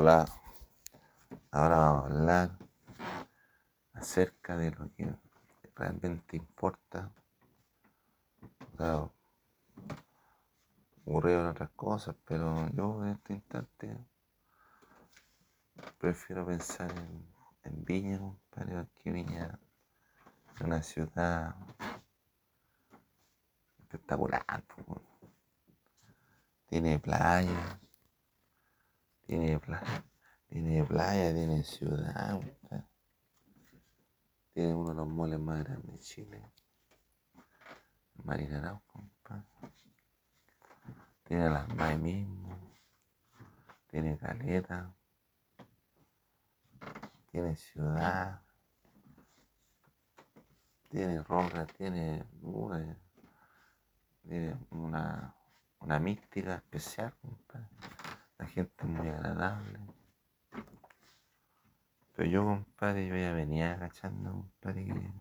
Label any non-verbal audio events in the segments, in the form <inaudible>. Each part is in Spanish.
Hola, ahora vamos a hablar acerca de lo que realmente importa. Claro, ocurrieron otras cosas, pero yo en este instante prefiero pensar en, en Viña, compadre, que Viña es una ciudad espectacular. Tiene playa, tiene playa, tiene playa, tiene ciudad, tiene uno de los moles más grandes de Chile. Marina compadre. Tiene las más mismo, tiene caleta, tiene ciudad, tiene roca, tiene tiene una, una mística especial, compadre. La gente es muy agradable. Pero yo, compadre, yo ya venía agachando, compadre, que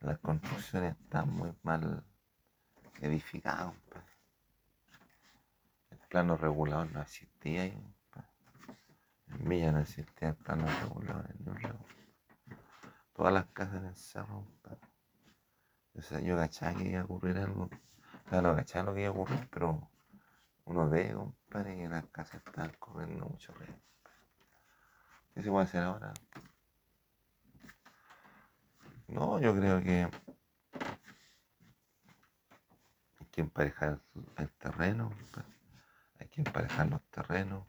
las construcciones están muy mal edificadas, compadre. El plano regulador no existía ahí, compadre. En Villa no existía el plano regulador en un lado. Todas las casas en el cerro, compadre. O sea, yo agachaba que iba a ocurrir algo. Claro, agachaba lo que iba a ocurrir, pero uno ve, compadre, que las casas están corriendo mucho riesgo. ¿Qué se puede hacer ahora? No, yo creo que hay que emparejar el terreno, hay que emparejar los terrenos,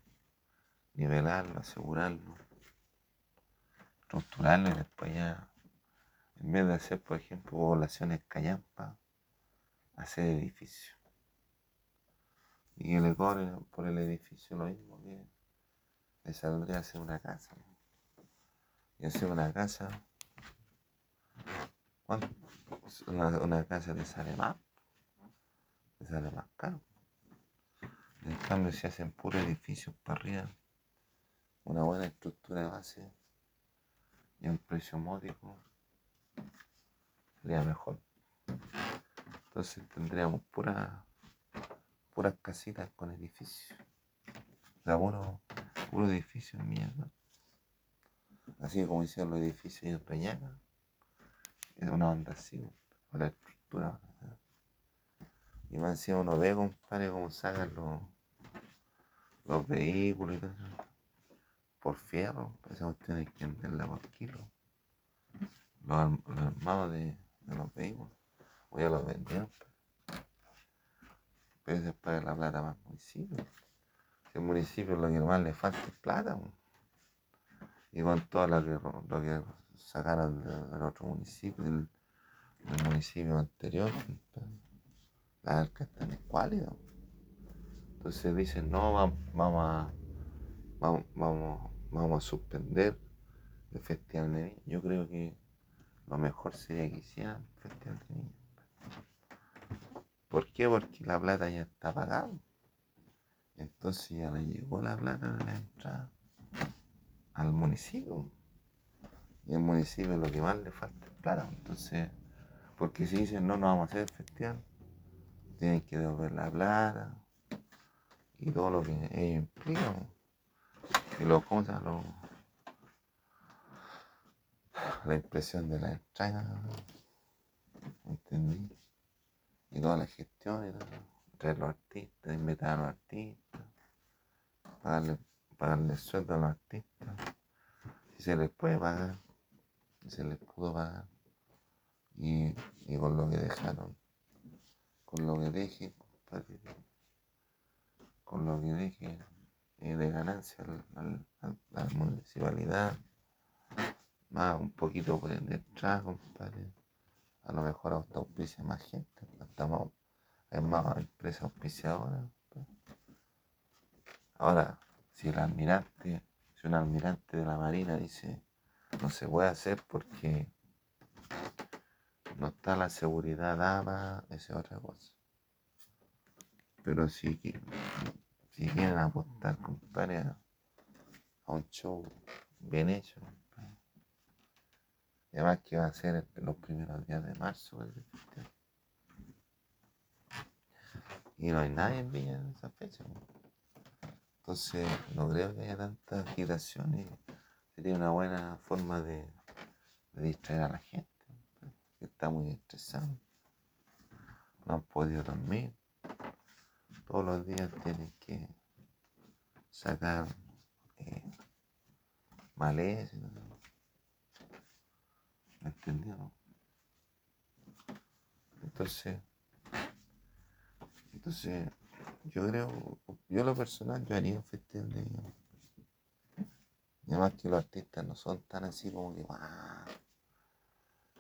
nivelarlo, asegurarlo, estructurarlo y después ya, en vez de hacer, por ejemplo, poblaciones callampa, hacer edificios y que le cobren por el edificio lo mismo que le saldría hacer una casa. Y hacer una casa, ¿cuánto? Una, una casa le sale más, le sale más caro. En cambio, si hacen puro edificios para arriba, una buena estructura de base y un precio módico, sería mejor. Entonces tendríamos pura puras casitas con edificios. O sea, puro, puro edificio mierda. Así como hicieron los edificios en Peñaca. Es una onda así, con la estructura. Y más encima uno ve, compadre, cómo sacan los, los vehículos y todo eso. Por fierro, esa cuestión hay que venderla por kilo. Los, los armados de, de los vehículos. O ya los vendieron. Pero se paga la plata más municipio. El municipio lo que más le falta es plata. Y con todo lo que, lo que sacaron del otro municipio, del, municipio anterior, las arcas están escuálidas. Entonces dicen, no, vamos a, vamos, vamos a suspender el festival de niños. Yo creo que lo mejor sería que hicieran el festival de niños. ¿Por qué? Porque la plata ya está pagada. Entonces ya le llegó la plata de la entrada al municipio. Y el municipio lo que más le falta es plata. Entonces, porque si dicen no, no vamos a hacer el festival, tienen que devolver la plata y todo lo que ellos implican. Y lo cosas, lo, la impresión de la entrada. ¿Entendí? Y toda la gestión y todo, traer los artistas, invitar a los artistas, pagarle, pagarle sueldo a los artistas, si se les puede pagar, si se les pudo pagar, y, y con lo que dejaron, con lo que deje, con lo que deje eh, de ganancia a la municipalidad, más un poquito por detrás, compadre a lo mejor hasta auspicia más gente, estamos, hay más empresas auspiciadoras. Ahora, si el almirante, si un almirante de la Marina dice no se puede hacer porque no está la seguridad dada, esa es otra cosa. Pero si, si quieren apostar, compadre, a un show bien hecho, además que va a ser los primeros días de marzo Y no hay nadie en Villa en esa fecha. Entonces, no creo que haya tanta agitación y sería una buena forma de, distraer a la gente, que está muy estresada. No han podido dormir. Todos los días tienen que sacar eh, maleza. ¿Me entendieron? Entonces, entonces, yo creo, yo lo personal, yo haría un festival de y además que los artistas no son tan así como que,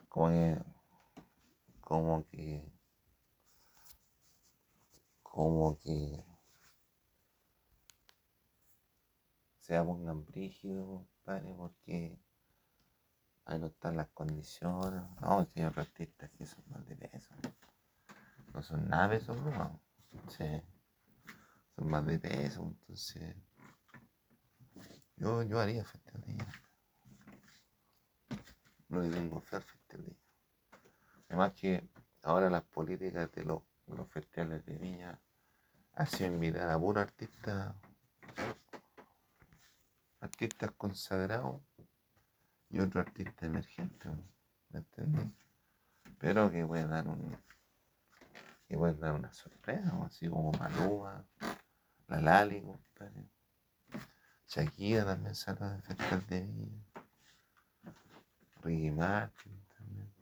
como que, como que, como que se pongan brígidos, compadre, porque ahí no están las condiciones. No, otros artistas que son más de peso. No son de peso, no. Sí. Son más de peso, entonces yo, yo haría festival de. No le tengo fe al festival. Además que ahora las políticas de los, los festivales de viña hacen invitar a puro artista, artistas consagrados y otro artista emergente, ¿me entendés? Pero que pueden dar un que pueden dar una sorpresa, así como Malúa, la Lali, compadre. Shakira también sale de festival de Viña. Ricky Martin también.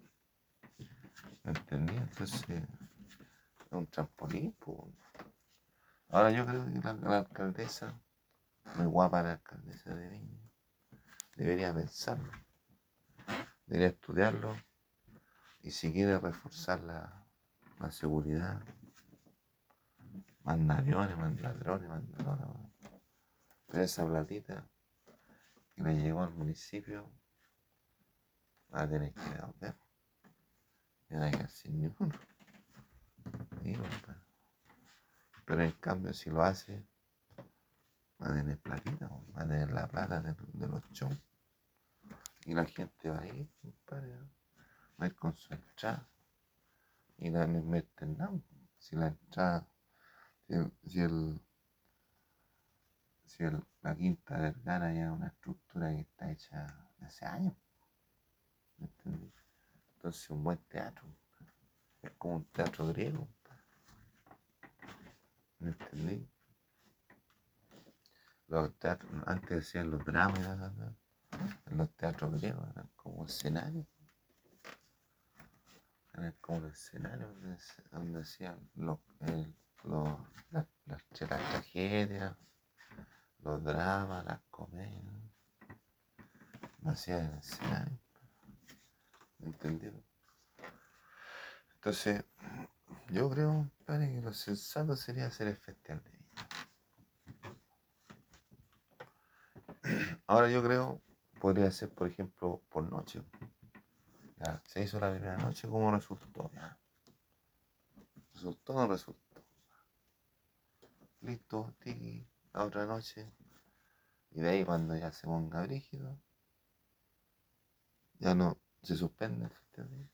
¿Me entendí? Entonces, es un trampolín. Pues. Ahora yo creo que la, alcaldesa, muy guapa la alcaldesa de Viña, debería pensarlo, debería estudiarlo y si quiere reforzar la, seguridad, más aviones, más ladrones, ladrones. Pero esa platita que le llegó al municipio va a tener que devolver. No hay que. Pero en cambio, si lo hace, va a tener platita, va a tener la plata de, los shows. Y la gente va a ir, compadre, va a ir con su entrada. Y le meten nada. Si la entrada, si el si la Quinta Vergara ya es una estructura que está hecha hace años. ¿Me entendí? Entonces un buen teatro. Es como un teatro griego. ¿Me entendí? Los teatros, antes decían los dramas, los teatros griegos eran como escenarios. Eran como escenarios donde, donde hacían los, las, las tragedias los dramas, las comedias, hacía en escenario. ¿Entendieron? Entonces, yo creo, que lo sensato sería hacer el festival de Ahora yo creo, podría ser, por ejemplo, por noche. Ya, se hizo la primera noche, ¿cómo resultó? ¿Resultó o no resultó? Listo, tiki la otra noche. Y de ahí cuando ya se ponga brígido, ya no se suspende el festival.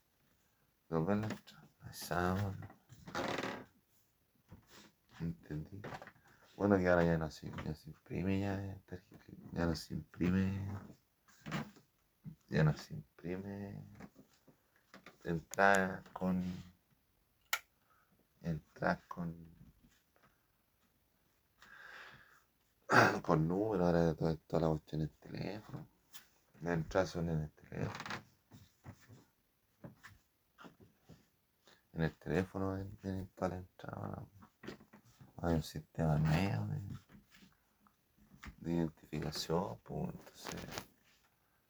Volver a sábado. Entendí. Bueno que ahora ya no se, ya se imprime ya, ya no se imprime. Ya no se imprime entrar con entrar con con números, ahora toda, toda la cuestión en el teléfono. La entrada son en el teléfono. En el teléfono vienen toda la entrada. Hay un sistema nuevo de, identificación, pues, entonces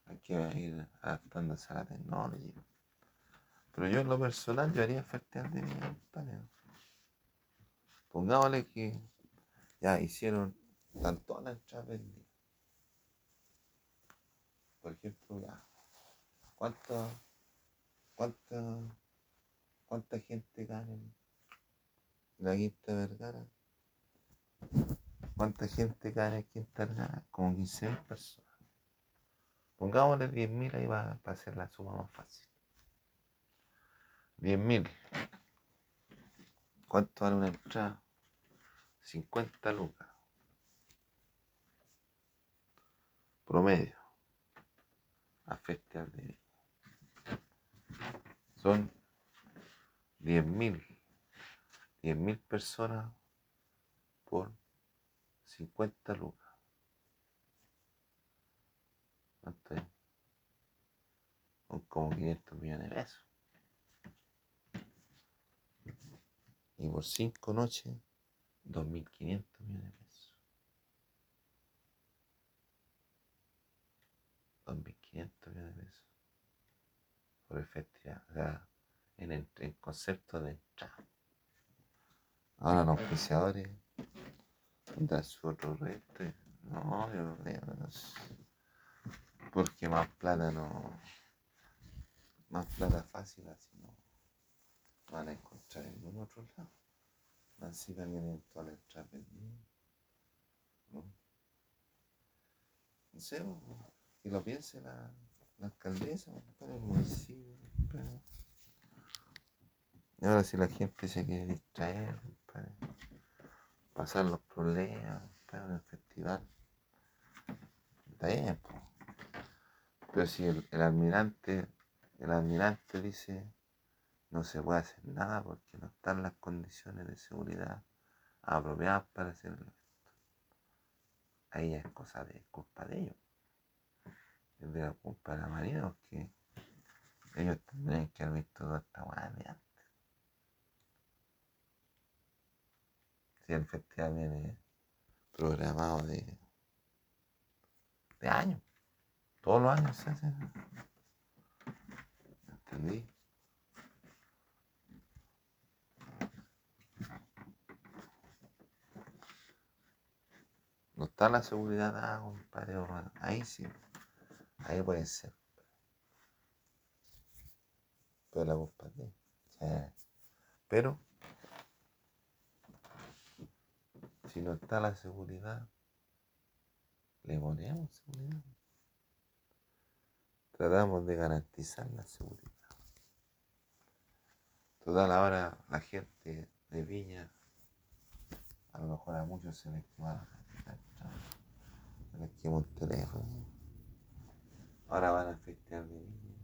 hay que ir adaptándose a la tecnología. Pero yo en lo personal yo haría festival de mi compadre. Pongámosle que ya hicieron están todas las entradas vendidas. Por ejemplo, ¿cuánta, cuánta, cuánta gente gana en la Quinta Vergara? ¿Cuánta gente gana en Quinta Vergara? Como 15.000 personas. Pongámosle 10.000 ahí va, a ser la suma más fácil. 10.000. ¿Cuánto vale una entrada? 50 lucas. promedio a Festival de. Son 10.000 10.000 personas por 50 lucas. ¿Cuánto es? Son como 500 millones de pesos. Y por 5 noches, 2.500 millones de pesos. 2.500 millones de pesos. Por el festival. O sea, en el, concepto de entrada. Ahora los auspiciadores otro reto. No, yo no Porque más plata no. Más plata fácil así no van a encontrar en ningún otro lado. Así también en las entradas ¿no? No sé, que lo piense la, la alcaldesa, para el municipio. Y ahora si la gente se quiere distraer, pasar los problemas, para el festival, está bien. Pero si el, almirante, el almirante dice no se puede hacer nada porque no están las condiciones de seguridad apropiadas para hacer el Ahí es cosa de culpa de ellos. Es de la culpa de la Marina porque ellos tendrían que haber visto toda esta guardia El festival viene programado de, de años, todos los años se hace. ¿Entendí? No está la seguridad, ah, compadre, ahí sí, ahí puede ser. Pero la culpa de Pero, si no está la seguridad, le ponemos seguridad. Tratamos de garantizar la seguridad. Toda la hora la gente de Viña, a lo mejor a muchos se les quema aquí un teléfono. Ahora van a festear de niño.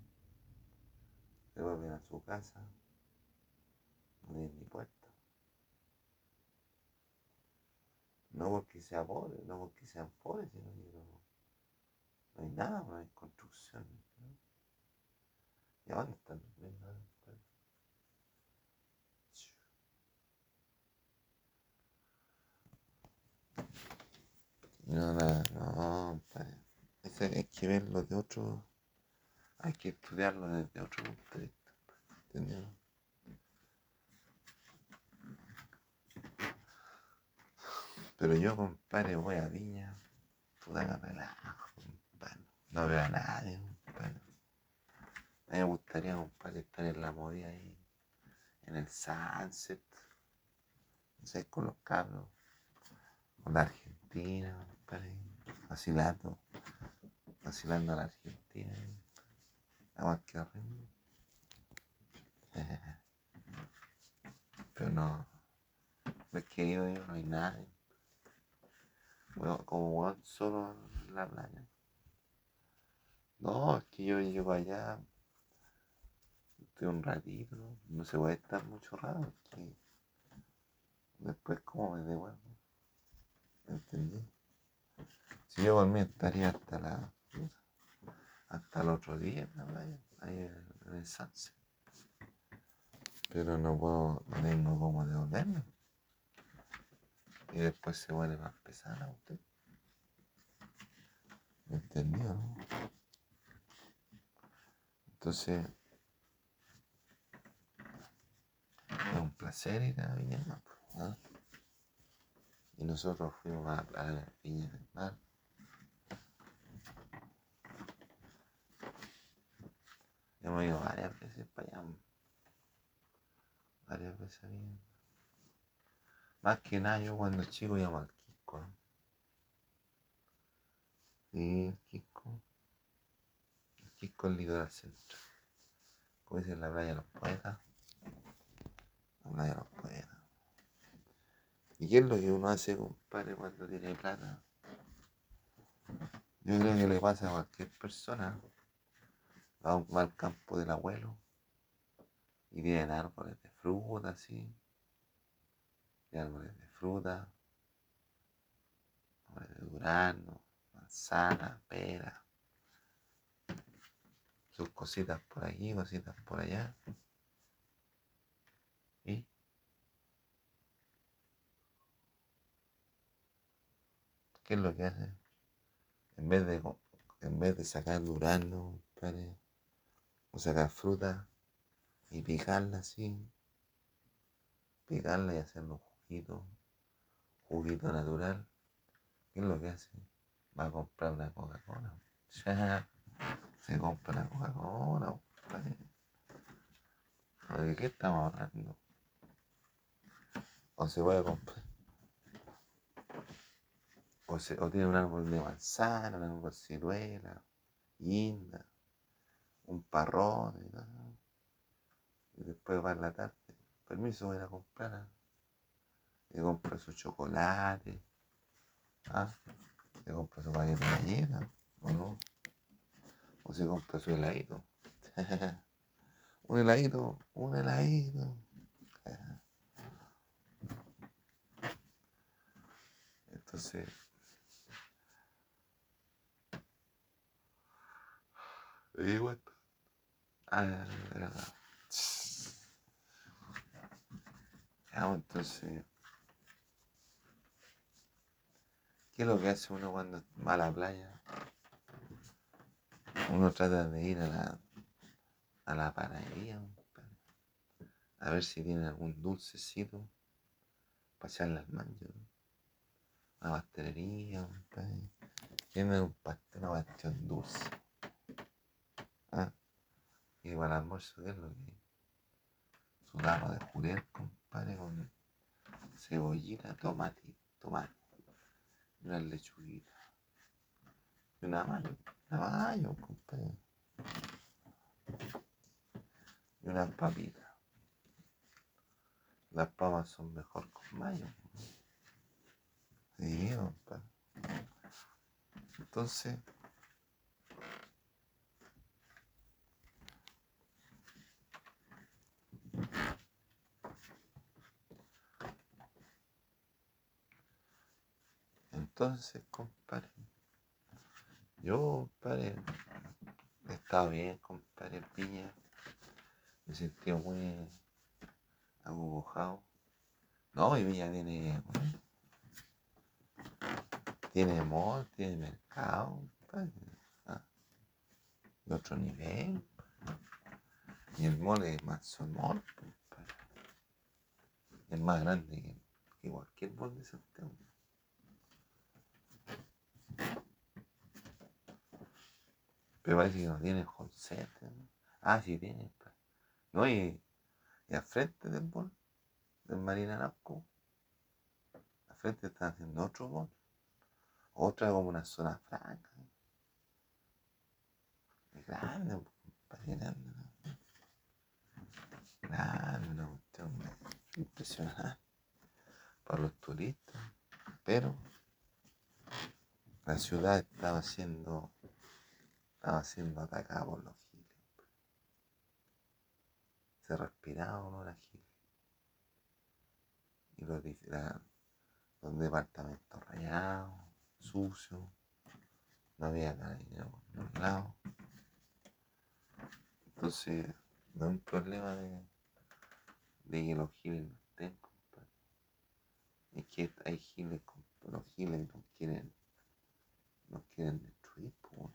Se vuelven a su casa. No tienen ni puerta. No porque sea pobre, no porque sean pobres, sino que no, no hay nada, no hay construcción. ¿Y a dónde están durmiendo? No, no, no, hay que verlo de otro, hay que estudiarlo desde otro punto de vista, ¿entendido? Pero yo, compadre, voy a Viña, puta que relajo, compadre. No veo a nadie, compadre. A mí me gustaría, compadre, estar en la movida ahí, en el sunset, no sé, con los cabros, con la Argentina, vacilando, vacilando a la Argentina. Nada que <laughs> Pero no, no es que yo, no hay nadie. Como solo en la playa. No, es que yo llego allá, estoy un ratito, no se puede estar mucho rato, después como me devuelvo. ¿Entendí? Si yo por estaría hasta la hasta el otro día en la playa, ahí en el sunset. Pero no puedo, no tengo cómo devolverme. Y después se vuelve más pesada usted. ¿Me entendió? Entonces, es un placer ir a Viña del Mar. Y nosotros fuimos a la Viña del Mar Hemos ido varias veces para allá. Varias veces bien. Más que nada yo cuando chico íbamos al Quisco. ¿no? Sí, el Quisco. El es el litoral central. Como dicen la playa de los poetas. La playa de los poetas. ¿Y qué es lo que uno hace, compadre, cuando tiene plata? Yo creo que le pasa a cualquier persona. Va al campo del abuelo y tienen árboles de fruta, así. Árboles de fruta, árboles de durazno, manzana, pera. Sus cositas por aquí, cositas por allá. Y ¿qué es lo que hace? En vez de, en vez de sacar durazno, compadre, o sacar fruta y picarla así, picarla y hacerle un juguito, juguito natural, ¿qué es lo que hace? Va a comprar una Coca-Cola. <laughs> Ya, se compra una Coca-Cola. ¿De qué estamos hablando? O se puede comprar. O, se, o tiene un árbol de manzana, un árbol de ciruela, guinda, un parrón y tal. Y después va en la tarde. Permiso, voy a comprar. Y compra su chocolate. Ah, se compra su paquete de ¿o no? O se compra su heladito. <laughs> un heladito, un heladito. Entonces, ¿te cuenta? Ah, verdad. Entonces, ¿qué es lo que hace uno cuando va a la playa? Uno trata de ir a la, a la compadre, a ver si tiene algún dulcecito para echarle al mancho. Una pastelería. Tiene un pastel, una cuestión dulce. Ah, y para el almuerzo, ¿qué lo que? Su dama de jurel, compadre, con cebollita, tomate, tomate, una lechuguita, y una mayo, una mayo, compadre, y unas papitas. Las papas son mejor con mayo. Sí, compadre. Entonces, entonces, compadre, yo, compadre, he bien, compadre, Piña. Me he sentido muy agujado. No, y Viña tiene, tiene mall, tiene mercado, compadre. Ah, de otro nivel. Y el mall es más mall, compadre. Es más grande que, cualquier mall de Santiago. Pero parece que no tiene home center. Ah, sí tiene. pa. No, y, y al frente del mall, del Marina Arauco, al frente están haciendo otro mall. Otra como una zona franca. Grande, grande. Grande, una impresionante para los turistas. Pero la ciudad estaba siendo, estaba siendo atacada por los giles. Se respiraba olor giles. Y los, la- los departamentos rayados, sucios, no había carabinero por ningún lado. Entonces, no es un problema de, de que los giles no estén, compadre. Es que hay giles, los giles no quieren, no quieren destruir, weón.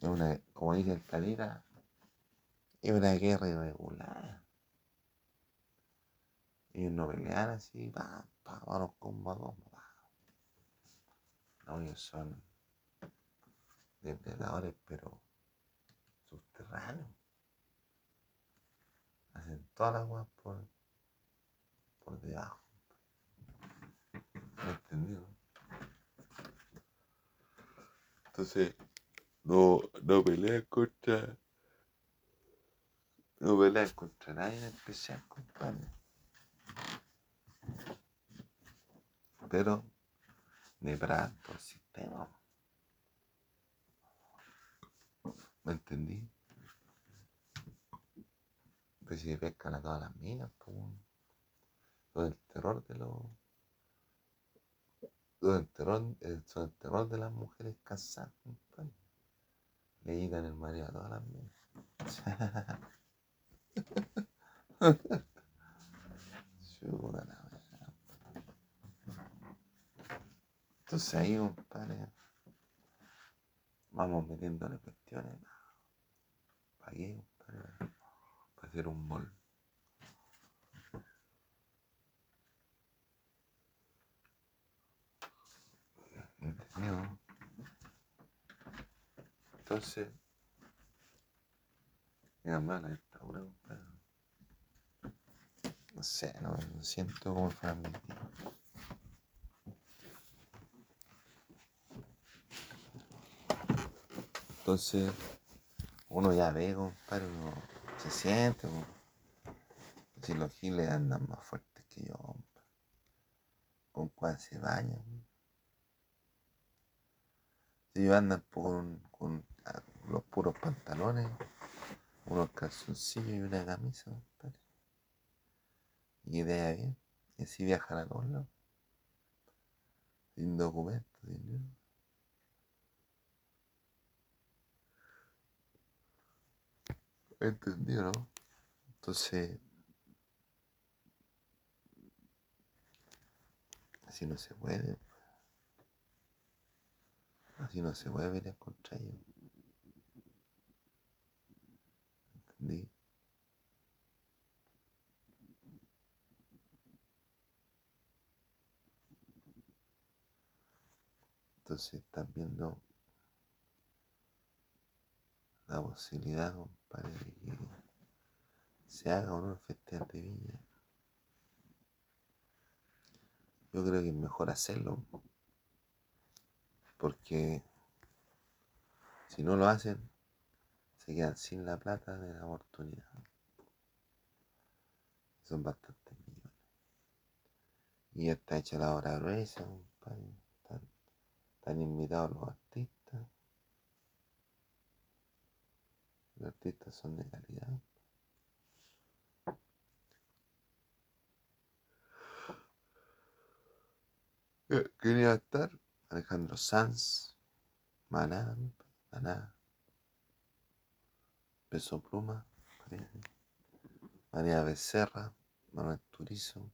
Es una, como dice el Calera, es una guerra irregular. Ellos no pelean así, pa, pa, vamos combo a combo. No, ellos son depredadores, pero subterráneos. Hacen todas las cosas por, por debajo. ¿Me entendido? Entonces, no, no pelean contra. No pelean contra nadie en especial, compadre. Pero todo el sistema. ¿Me entendí? Pues si pescan a todas las minas, pues, todo el terror de los. El terror, el, terror de las mujeres casadas, Le llegan el marido a todas las minas. <laughs> Entonces ahí, compadre, vamos metiéndole cuestiones. ¿Para qué, compadre? Para hacer un mol. Entonces, mira mala esta compadre. No sé, no, siento como mi Entonces, uno ya ve, compadre, uno se siente, si los giles andan más fuertes que yo, compadre. con cuál se bañan. Ellos andan con, con los puros pantalones, unos calzoncillos y una camisa, compadre. Y idea bien, y así viajan a todos. Sin documentos, sin nada. Entendido, ¿no? Entonces, así no se puede. Así no se puede ver contra. ¿Entendí? Entonces están viendo la posibilidad, compadre, de que se haga o no de viña. Yo creo que es mejor hacerlo, porque si no lo hacen, se quedan sin la plata de la oportunidad. Son bastantes millones. Y ya está hecha la obra gruesa, compadre. Están, están invitados los artistas. Los artistas son de calidad. Eh, quería estar Alejandro Sanz, Maná, Maná, Peso Pluma, María Becerra, Manuel Turizo.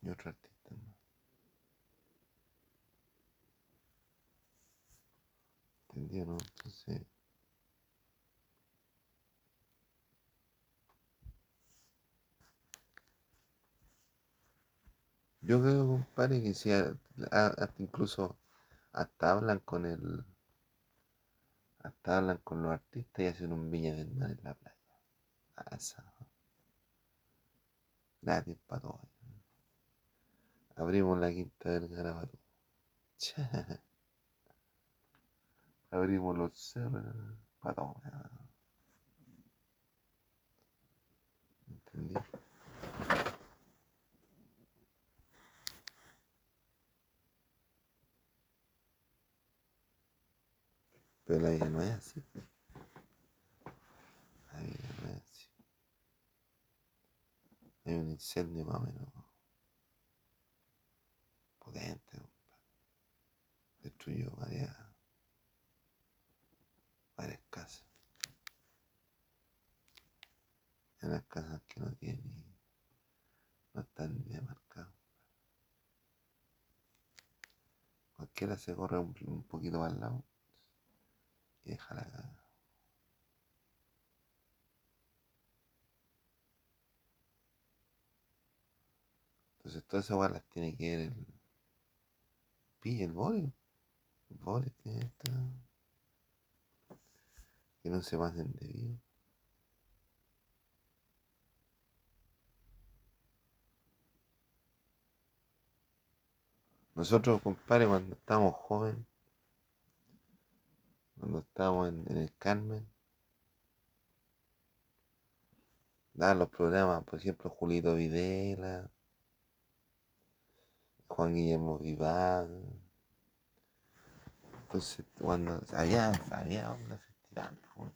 Y otro artista. ¿Entendieron? Entonces. Yo creo, compadre, que si hasta incluso hasta hablan con el. Hasta hablan con los artistas y hacen un viña del mar en la playa. Asa. Nadie para todos. Abrimos la quinta del garabato. abrimos los cerros para ¿Entendí? Pero la vida no es así. La vida no es así. Hay un incendio más o menos potente. Destruyó varias varias casas. En las casas que no tienen, no están ni demarcadas. Cualquiera se corre un, poquito al lado y deja la casa. Entonces todas esas las tiene que ver el pilla, el boli. El boli tiene esta que no se pasen de vida. Nosotros, compadre, cuando estábamos jóvenes, cuando estábamos en, el Carmen, daban los programas, por ejemplo, Julito Videla, Juan Guillermo Vivar. Entonces, cuando había, había onda festival, pues,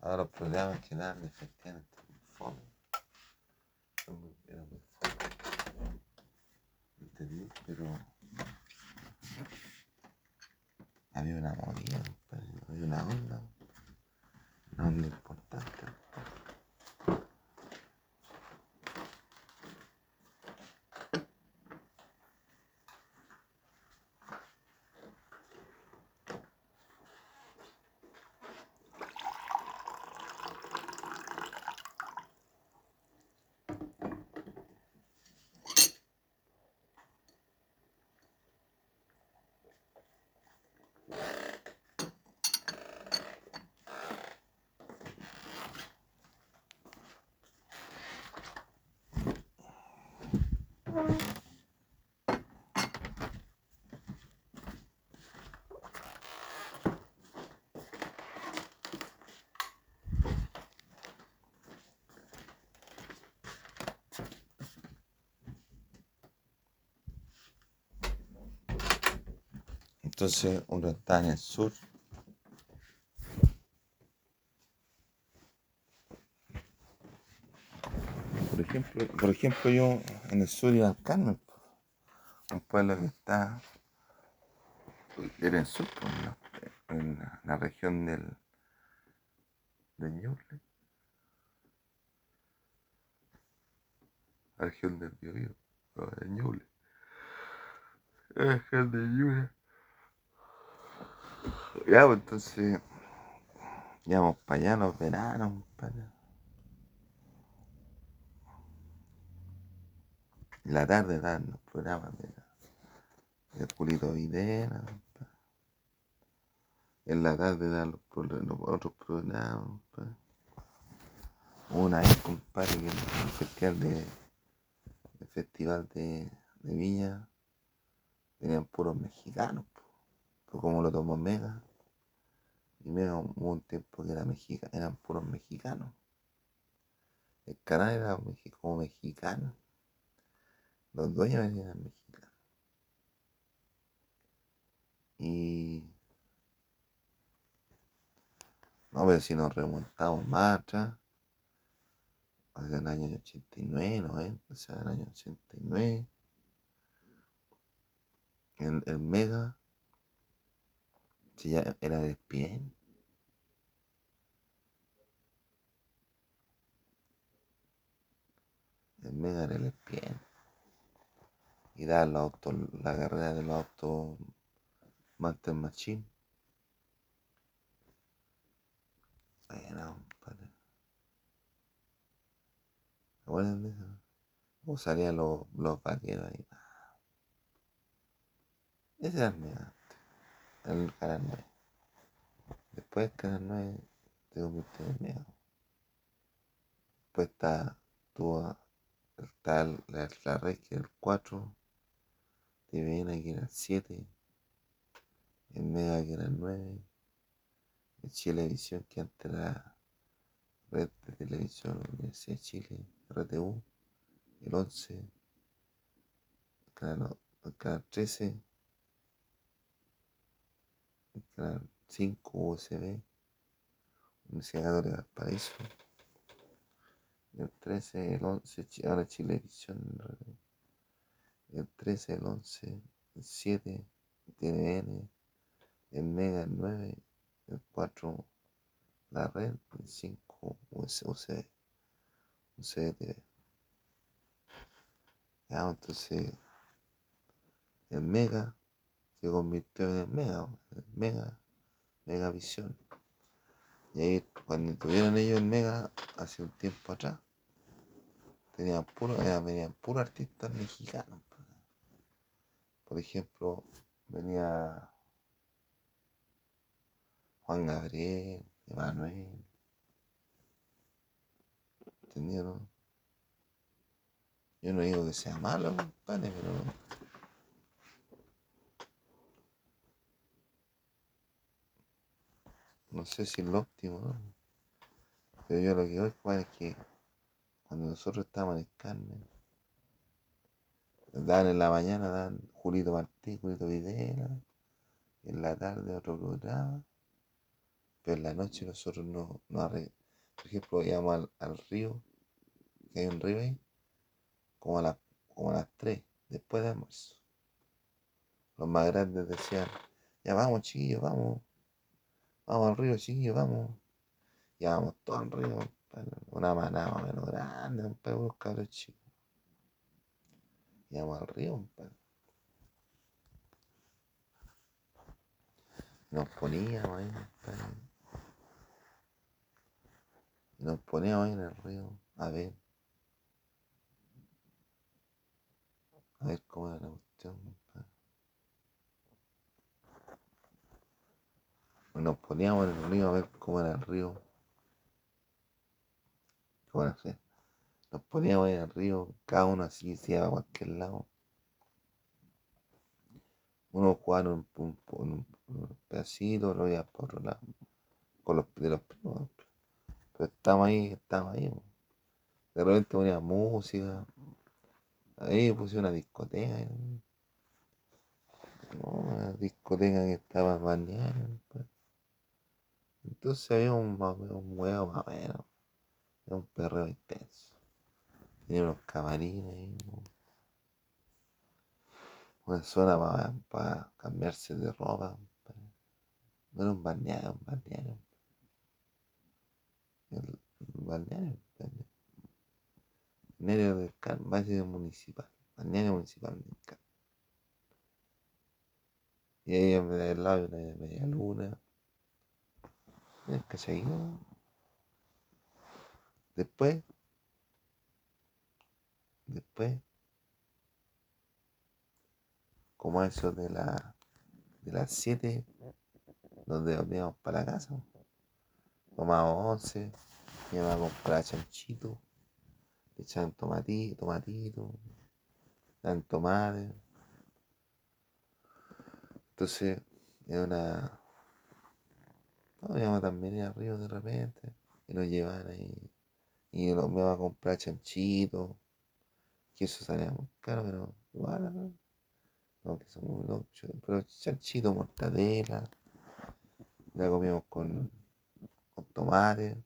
ahora los programas que daban de festival. Eran muy- eran muy fome. ¿Entendí? Pero había una movida, compadre, había una onda, una onda importante. Entonces uno está en el sur. Por ejemplo, por ejemplo, yo en el sur iba al un pueblo que está en el sur, po, en, la, en la- región del de Ñuble, la región del Biobío, de Ñuble, la región de Ñuble. Ya, entonces íbamos para allá los veranos, para la tarde daban los programas de, de Julito compadre. En la tarde daban los, los otros programas. Una vez, compadre, que el festival de, el festival de, Viña tenían puros mexicanos. po. Como lo tomó Mega, Mega hubo un tiempo que era mexica, eran puros mexicanos. El canal era como mexicano. Los dueños eran mexicanos. Y. No, pero si nos remontamos más atrás, el año 89, 90, o sea, el año 89, el, el Mega sí, ya era de ESPN. El Mega era el ESPN. Y daba los autos, la carrera de los autos Master Machine. Bueno, compadre. ¿Se acuerdan de eso? ¿Cómo salían los, los vaqueros ahí? Ese era el Mega, el canal 9. Después del canal 9 se convirtió en el Mega. Después está, tuvo, el- la, la red que era el 4, TVN que era el 7, el Mega que era el 9, el Chilevisión que antes era Red de Televisión Universidad de Chile, RTU, el 11, el canal, el canal 13, el canal 5 USB, Universidad Católica del Paraíso, el 13, el 11, Chi- ahora Chilevisión, el 13, el 11, el 7, TVN, el Mega, el 9, el 4, la red, el 5, US UCB, UCB Ya, entonces el Mega se convirtió en el Mega, el Mega, Megavisión. Y ahí, cuando tuvieron ellos el Mega, hace un tiempo atrás, tenían puro, eh, venían puros artistas mexicanos. Por ejemplo, venía Juan Gabriel, Emanuel. ¿Entendieron? Yo no digo que sea malo, compadre, pero. No sé si es lo óptimo. Pero yo lo que compadre, es que cuando nosotros estábamos en Carmen, daban en la mañana, daban Julito Martí, Julito Videla, en la tarde otro programa, pero en la noche nosotros no, no por ejemplo, íbamos al, al, río, que hay un río ahí, como a, como a las 3, después de almuerzo. Los más grandes decían, ya vamos chiquillos, vamos, vamos al río chiquillos, vamos. Ya vamos todos al río, una manada más menos grande, un pedo, unos cabros chicos. Íbamos al río, pedo. Nos poníamos ahí, Y nos poníamos ahí en el río a ver. A ver cómo era la cuestión. Nos poníamos en el río a ver cómo era el río. Nos poníamos el río, cada uno así, se cualquier lado. Uno jugaba en un, pedacito, lo iba por otro lado. Con los de los primos. Pero estábamos ahí, estábamos ahí. De repente ponía música. Ahí puse una discoteca. una discoteca que estaba bañada. Pues. Entonces había un, un huevo más o. Un perreo intenso. Tenía unos camarines Una zona para, para cambiarse de ropa. No era un balneario, un balneario. El, balneario, balneario. Balneario del balneario municipal. Balneario municipal del Carmen. Y ahí al lado de una media luna. El que seguido. Después. Después. Como eso de la de las 7 donde volvíamos para la casa. Tomábamos once, íbamos a comprar chanchito, le echaban tomatito, tomatito, dan tomate. Entonces, era una. No, íbamos también a río de repente, y nos llevaban ahí. Y nos íbamos a comprar chanchito, que eso salía muy caro, pero igual, ¿no? Que son muy pero chanchito, mortadela la comíamos con, con tomate.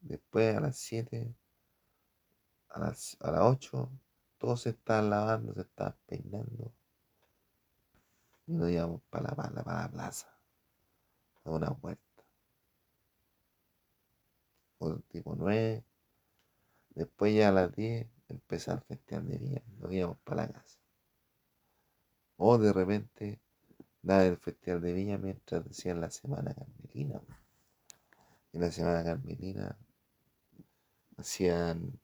Después a las 7, a las, a las 8, todos se estaban lavando, se estaban peinando. Y nos íbamos para la, para la, plaza, a una vuelta. O tipo 9. Después ya a las 10 empezaba el festival de día, nos íbamos para la casa. O de repente Nada del Festival de Viña mientras decían la Semana Carmelina. En la Semana Carmelina hacían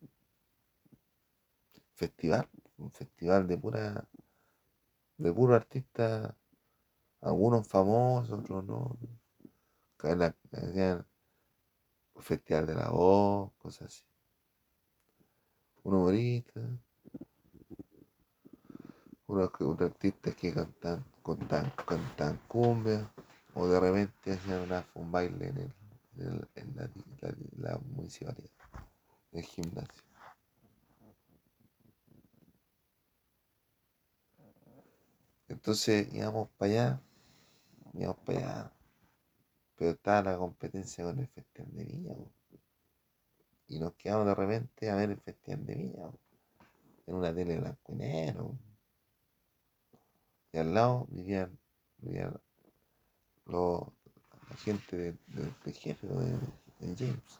festival, un festival de pura de puro artista, algunos famosos, otros no. Hacían festival de la voz, cosas así. Un humorista, unos, artistas que cantan cantan, cumbia o de repente hacían un baile en, el, en, la, municipalidad, en el gimnasio. Entonces íbamos para allá, íbamos para allá, pero estaba la competencia con el Festival de Viña. Y nos quedamos de repente a ver el Festival de Viña, en una tele blanco y negro. Y al lado vivían, vivían los, la gente del de, jefe de, James.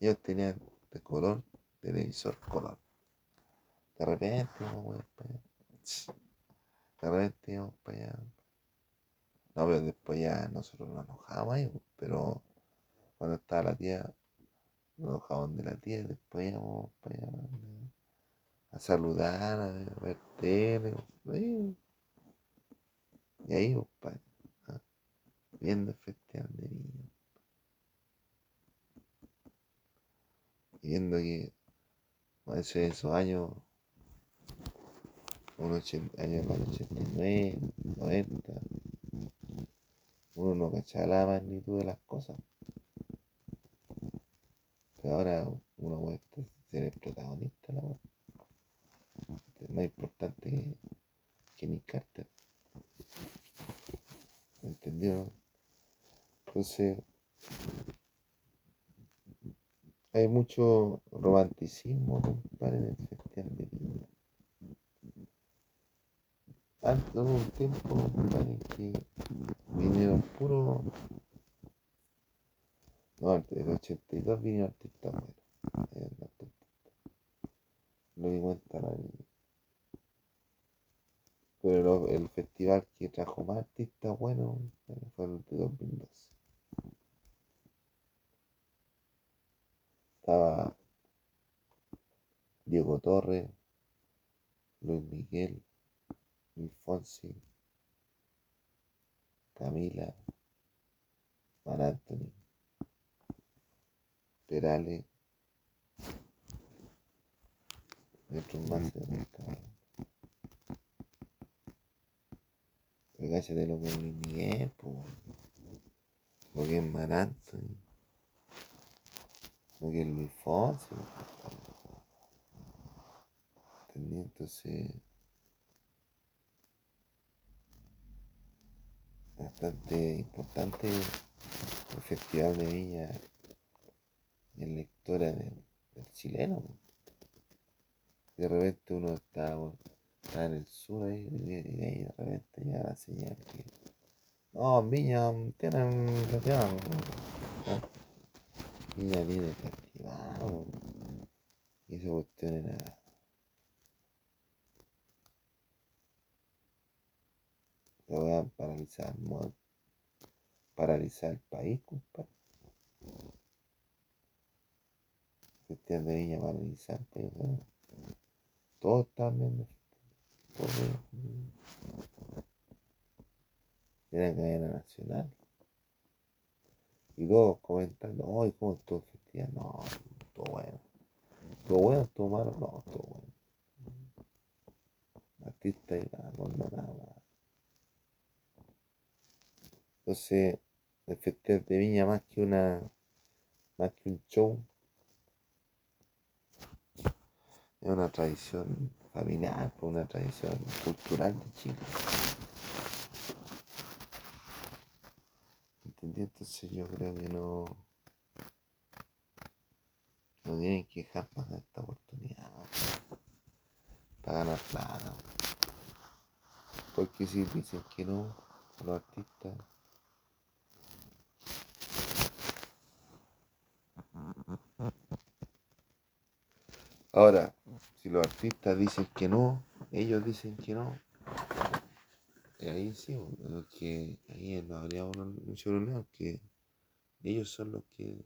Ellos tenían de color, televisor color. De repente íbamos para allá. De repente íbamos para allá. No, pero después ya nosotros nos enojábamos ahí, pero cuando estaba la tía, nos enojábamos de la tía y después íbamos para allá a saludar, a ver tele. Y ahí, pues, ¿ah? viendo el festival de niños. Y viendo que a veces esos años, unos años 89, 90, uno no cachaba la magnitud de las cosas. Pero ahora Uno puede ser el protagonista, la weá. Es más importante que, que Nick Carter. ¿Entendieron? Entonces, hay mucho romanticismo, compadre, en el festival de Viña. Antes hubo un tiempo, compadre, que vinieron puro. No, del 82 vinieron artistas artistas. Lo di cuenta la niña. Pero el festival que trajo más artistas buenos fue el de 2012. Estaba Diego Torres, Luis Miguel, Luis Camila, Mar Anthony, Perales, y otros más de cállate lo que es Luis Miguel, lo que es Mar Anthony, lo que es Luis Fonsi, ¿entendí? Entonces, bastante importante el Festival de Viña en la historia del, chileno. De repente uno está, en el sur ahí, y, de repente llega la señal que no, en Viña tienen festival. Viña tiene festival. Y esa cuestión era que voy a paralizar, paralizar el país, compadre. Festival de Viña paralizar el país. ¿no? Todos veían. Era cadena nacional. Y todos comentando, ¡ay, cómo estuvo el festival! No, todo bueno. Todo bueno, todo malo, no, todo bueno. Artista y la condonada. Entonces, el Festival de Viña más que una más que un show es una tradición familiar, pues, una tradición cultural de Chile. ¿Entendí? Entonces yo creo que no no tienen que dejar pasar esta oportunidad pues, para ganar plata. Porque si dicen que no, los artistas Ahora, si los artistas dicen que no, ellos dicen que no, eh, ahí sí, que ahí no habría mucho problema, que ellos son los que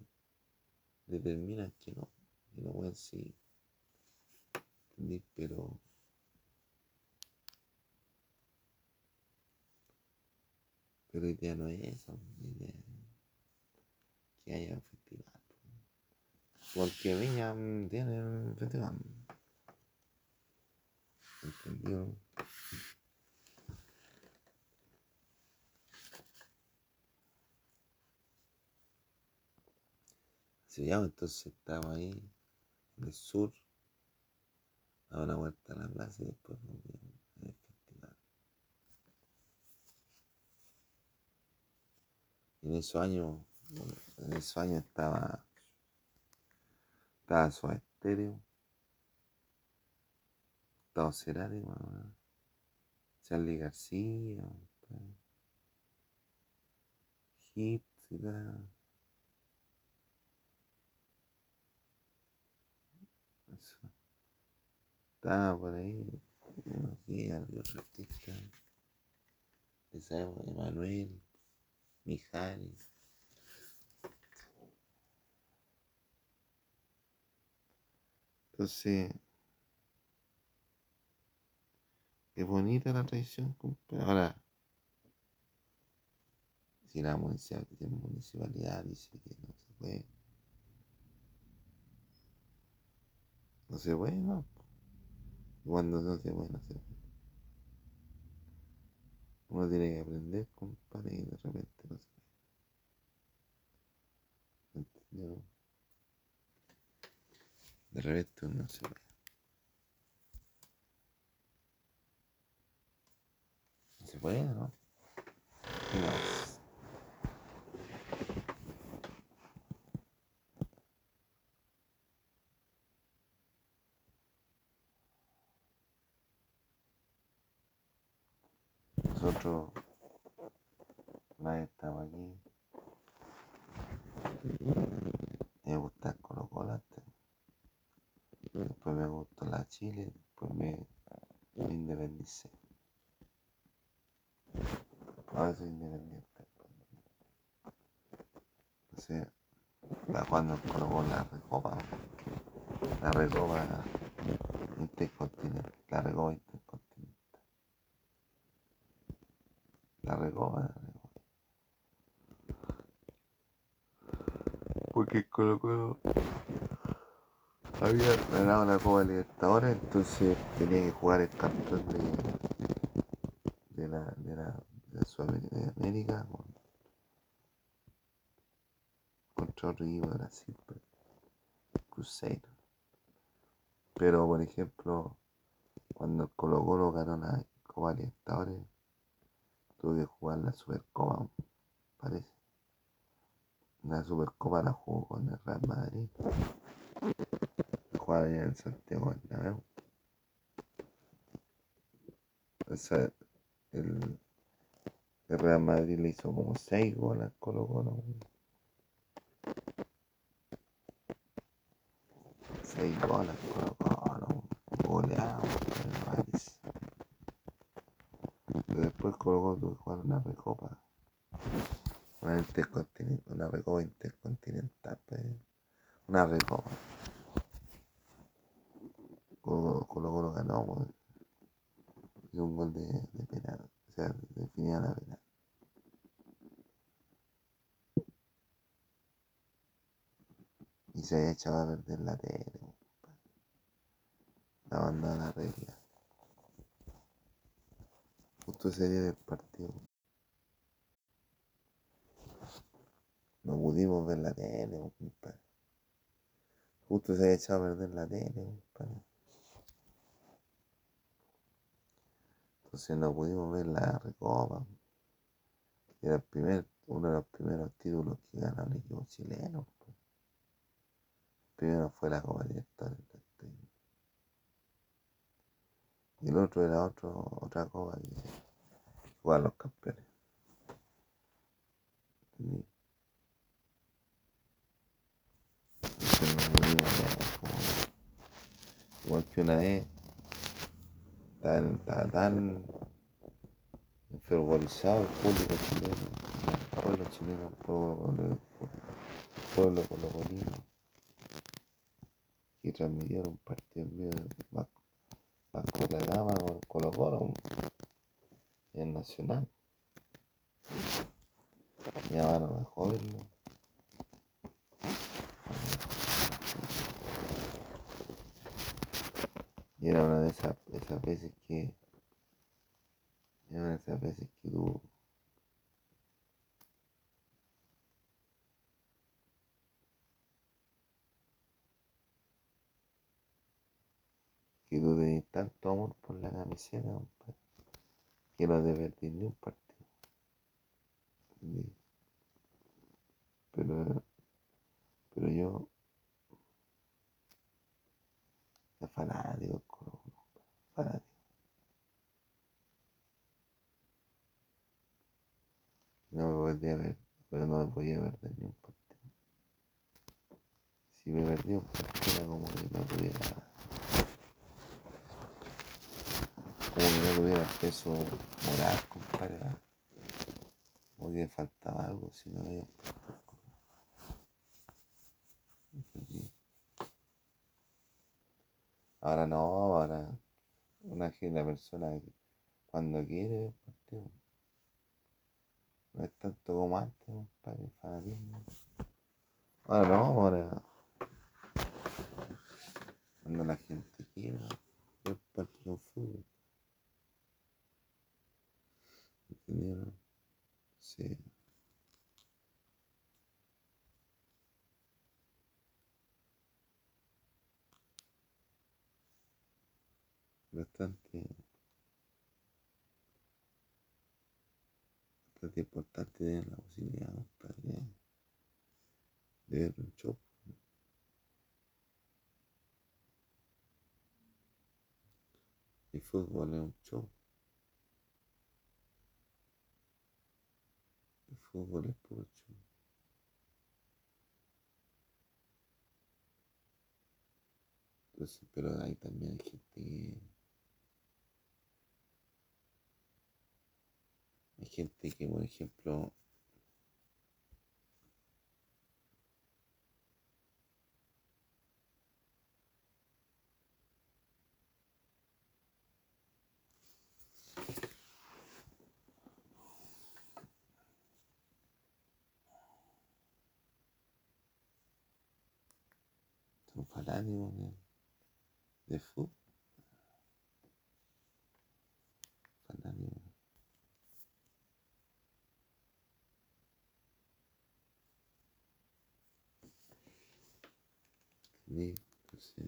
determinan que no, y no pueden sí, pero pero idea no es esa, idea que haya. Porque Viña tiene festival. ¿Entendió? Sí, ya, pues, entonces estaba ahí en el sur, a una vuelta a la plaza y después. Y en esos años, en esos años estaba, estaba Soda Stereo, estaba Cerati, Charlie García. Eso. Estaba por ahí, artistas. de esa época, Emanuel, Mijares. Entonces, es bonita la tradición, compadre. Ahora, si la municipalidad, dice que no se puede, no se puede, no. Cuando no se puede, no se puede. Uno tiene que aprender, compadre, y de repente no se puede. ¿Entendió? De repente uno se ve. No se puede, ¿no? ¿Qué más? Nosotros vez estamos aquí. Me gusta el Colo Colo antes. Después me gustó la Chile, después me, me independicé. Ahora soy independiente. O sea, está jugando el Colo Colo la recopa. La recopa intercontinental. La recopa intercontinental. La recopa, la recopa. Porque el Colo Colo había ganado la Copa Libertadores, entonces tenía que jugar el campeón de, de la, de la, de Sudamérica, de América con, contra otro equipo Brasil, pues, Cruzeiro. Pero, por ejemplo, cuando el Colo Colo ganó la Copa Libertadores, tuvo que jugar la Supercopa, parece. La Supercopa la jugó con el Real Madrid. Allá en Santiago Bernabéu. O sea, el, el Real Madrid le hizo como 6 goles al Colo Colo. 6 goles al. Goleado. París. Pero después Colo Colo que jugar una recopa. Una, una recopa intercontinental. Una recopa. Colo Colo ganó. Pues. Y un gol de, penal. O sea, definía la penal. Y se había echado a perder la tele. La banda de la regla. Justo ese día del partido. No pudimos ver la tele, compadre. Justo se había echado a perder la tele, compadre. Entonces no pudimos ver la recopa. Era primer, uno de los primeros títulos que ganó el equipo chileno. pues. Primero fue la Copa Libertadores. del 31. Y el otro era otro, otra copa que jugaban los campeones. Entonces Igual que una vez estaba, estaba tan enfervorizado el público chileno, el pueblo chileno, el pueblo, el pueblo colocolino, que transmitieron un partido mío de Vasco, Vasco da Gama con Colo Colo en Nacional. Llamaron a joderlo. Y era una de esas, esas veces que. Era una de esas veces que tú. Que tú tenés tanto amor por la camiseta, compadre, que no te perdís ni un partido. Pero, pero yo. Es fanático, No me podía ver, pero no me podía perder ni un partido. Si me perdí un partido era como que no tuviera, como que no tuviera peso moral, compadre. Como que faltaba algo si no. ¿Entendí? Ahora no, ahora una, gen- una persona que cuando quiere partido. No es tanto como antes, compadre, fanatismo. Ahora no, ahora cuando la gente quiere el partido fútbol. ¿Entendieron? Sí. Bastante, bastante importante tener la posibilidad, compadre, de ver un show. El fútbol es un show. El fútbol es puro show. Entonces, pero hay también gente que hay gente que por ejemplo son fanáticos de, de fútbol. Sí, entonces,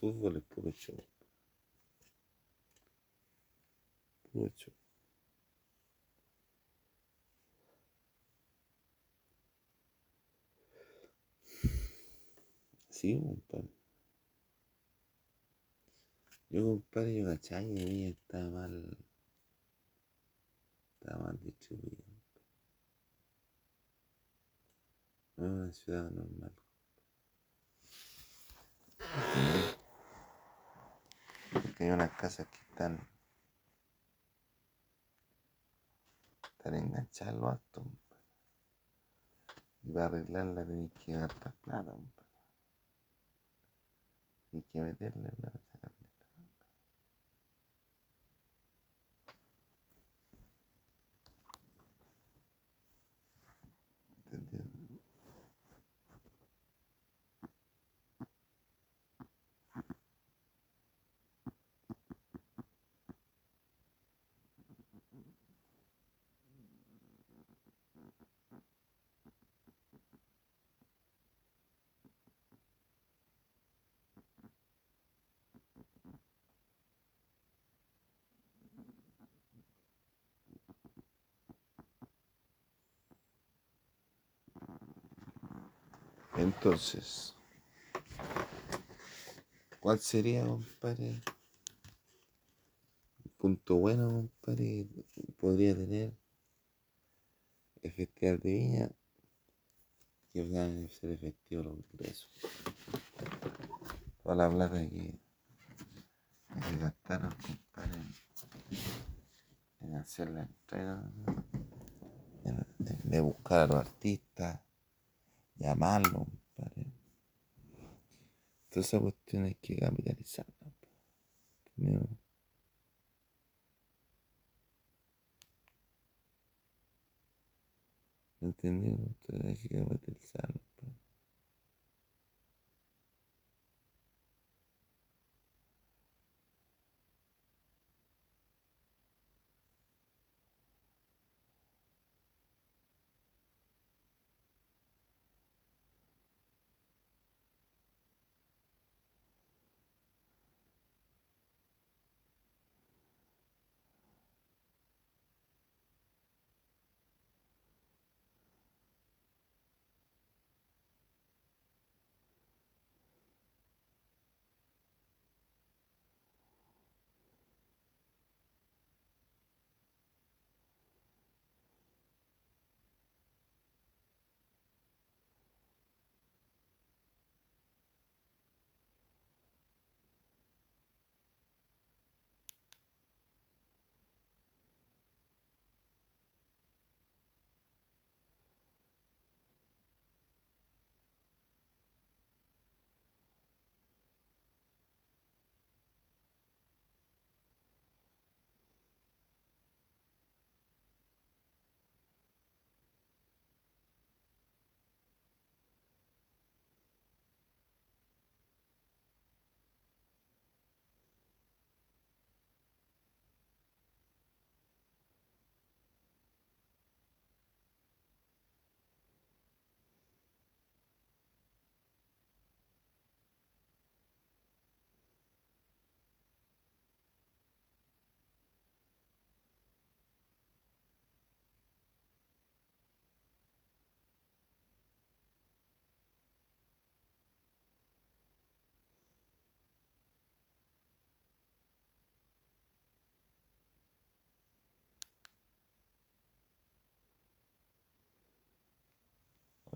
fútbol es puro show. Puro show. Sí, compadre. Yo, compadre, yo cachai que Viña está mal. Está mal distribuido. Una ciudad normal. Porque hay unas casas que están. Están enganchadas en lo alto, compadre. Y para arreglarla tenés que gastar plata. Hay que meterle la sacarle. ¿Entendido? Entonces, ¿cuál sería, compadre? Un punto bueno, compadre, podría tener el de Viña que van a ser efectivos los ingresos. Toda la plata que, que gastaron, compadre, en hacer la entrega, en, en- de buscar a los artistas, llamarlos. Toda esa cuestión hay que capitalizarla. po. ¿entendido? ¿Entendido? Entonces hay que capitalizarla.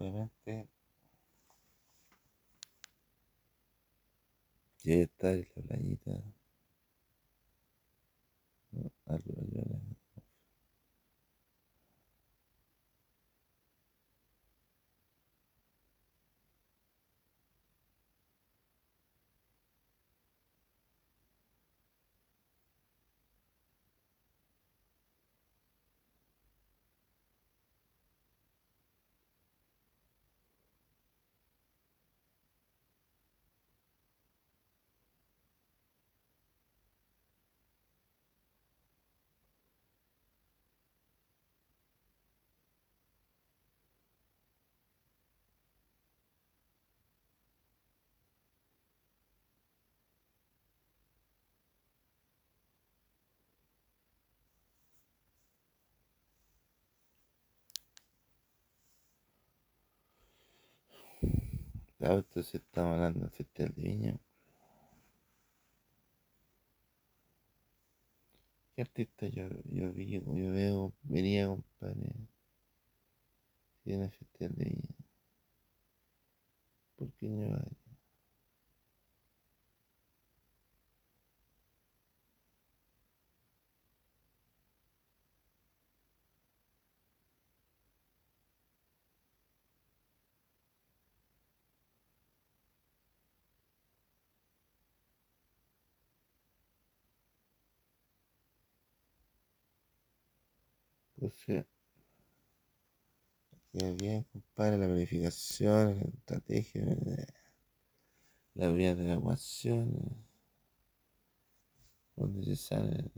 Obviamente, quiere estar en la playita. ¿no? Algo, algo, Claro, entonces estamos hablando de Festival de Viña. ¿Qué artista yo, yo vi, yo veo, venía, compadre? Tiene Festival de Viña. ¿Por qué no va? Entonces, queda bien, compadre, la planificación, la estrategia, la vía de evacuación, donde se sale.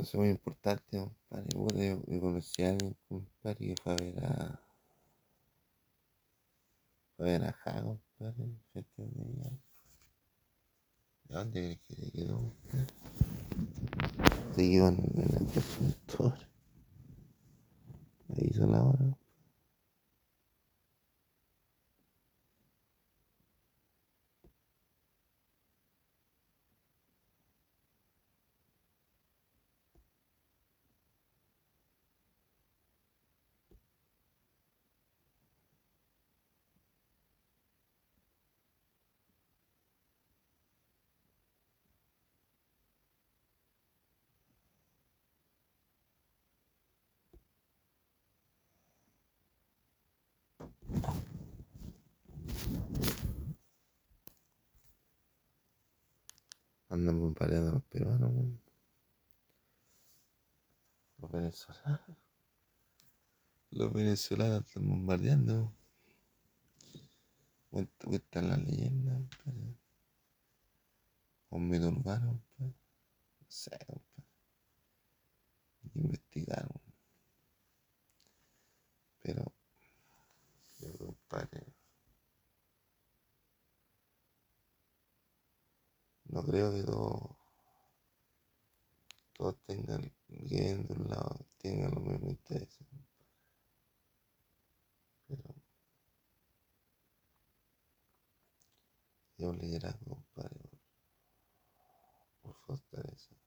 Entonces muy importante, compadre. Puta, yo, yo conocí a alguien, compadre, que fue a ver a. Fue a ver a Ja, compadre, Festival de. ¿De dónde crees que se quedó, compadre? Se quedó en, en el consultor. Ahí hizo la hora. Andan bombardeando los peruanos, weón. Los venezolanos. Los venezolanos están bombardeando. Cuenta- Cuentan la leyenda, compadre. Un mito urbano, compadre. No sé, compadre. Hay que investigar, weón. Pero, yo, compadre. No creo que todos, todos tengan, vienen de un lado, tengan los mismos intereses. Pero es un liderazgo, compadre, por fortaleza.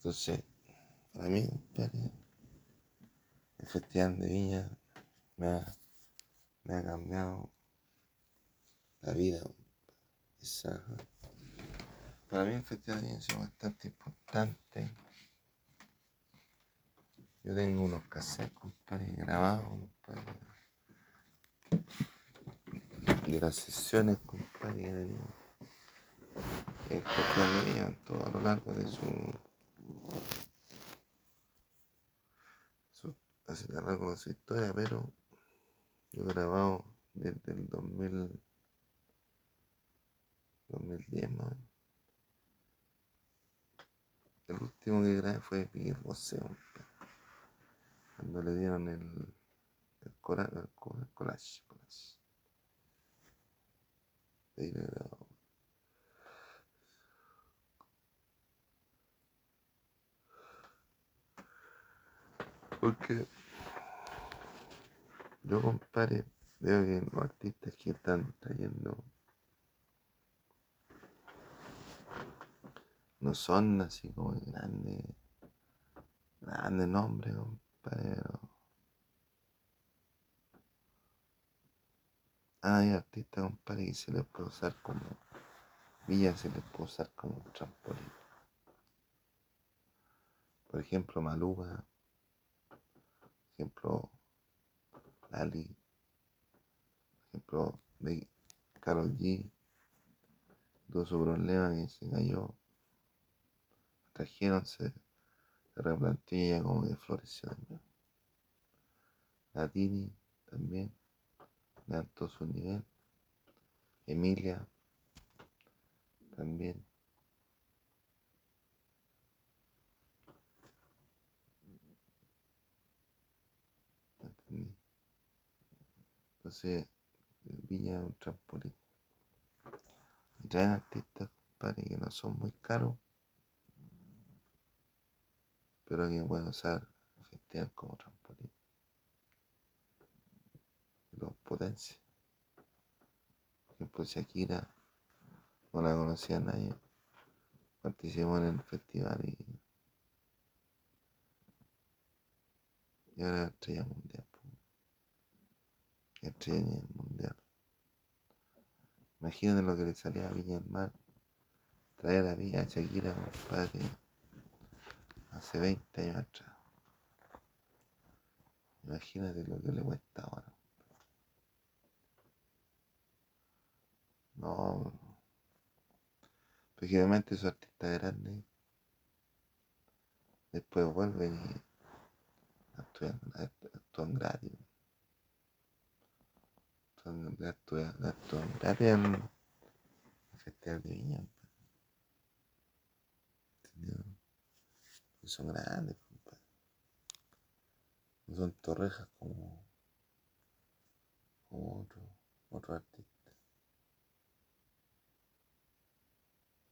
Entonces, para mí, compadre, el Festival de Viña me ha, me ha cambiado la vida. Esa, para mí el Festival de Viña es bastante importante. Yo tengo unos cassettes, compadre, grabados, compadre, de las sesiones, compadre, el Festival de Viña, todo a lo largo de su tan largo su historia, pero yo grabado desde el 2000, 2010 más El último que grabé fue Miguel Bosé, cuando le dieron el, el, cora, el, collage, collage. Ahí lo grabado. Porque yo, compadre, veo que los artistas que están trayendo no son así como grandes, grandes nombres, compadre, pero hay artistas, compadre, que se les puede usar como Villa se les puede usar como trampolín. Por ejemplo, Maluba, por ejemplo, Lali, ejemplo, de Karol G, tuvo su problema que se cayó, trajeron, se, se replanteó como que floreció también. La Tini también, levantó su nivel. Emilia también. ¿Entendí? Entonces, Viña es un trampolín. Y traen artistas, compadre, que no son muy caros, pero que pueden usar el festival como trampolín. Los potencia. Por ejemplo, Shakira, no la conocía nadie, participó en el festival y, y ahora es estrella mundial. Po. Estrella nivel mundial. Imagínate lo que le salía a Viña del Mar, traer a Viña a Shakira, compadre, hace 20 años atrás. Imagínate lo que le cuesta ahora. No, porque esos artistas grandes después vuelven y actúan, actúan gratis. Actúan gratis en el de Viña. Son grandes, compadre. No son torrejas como, como otros otro artistas.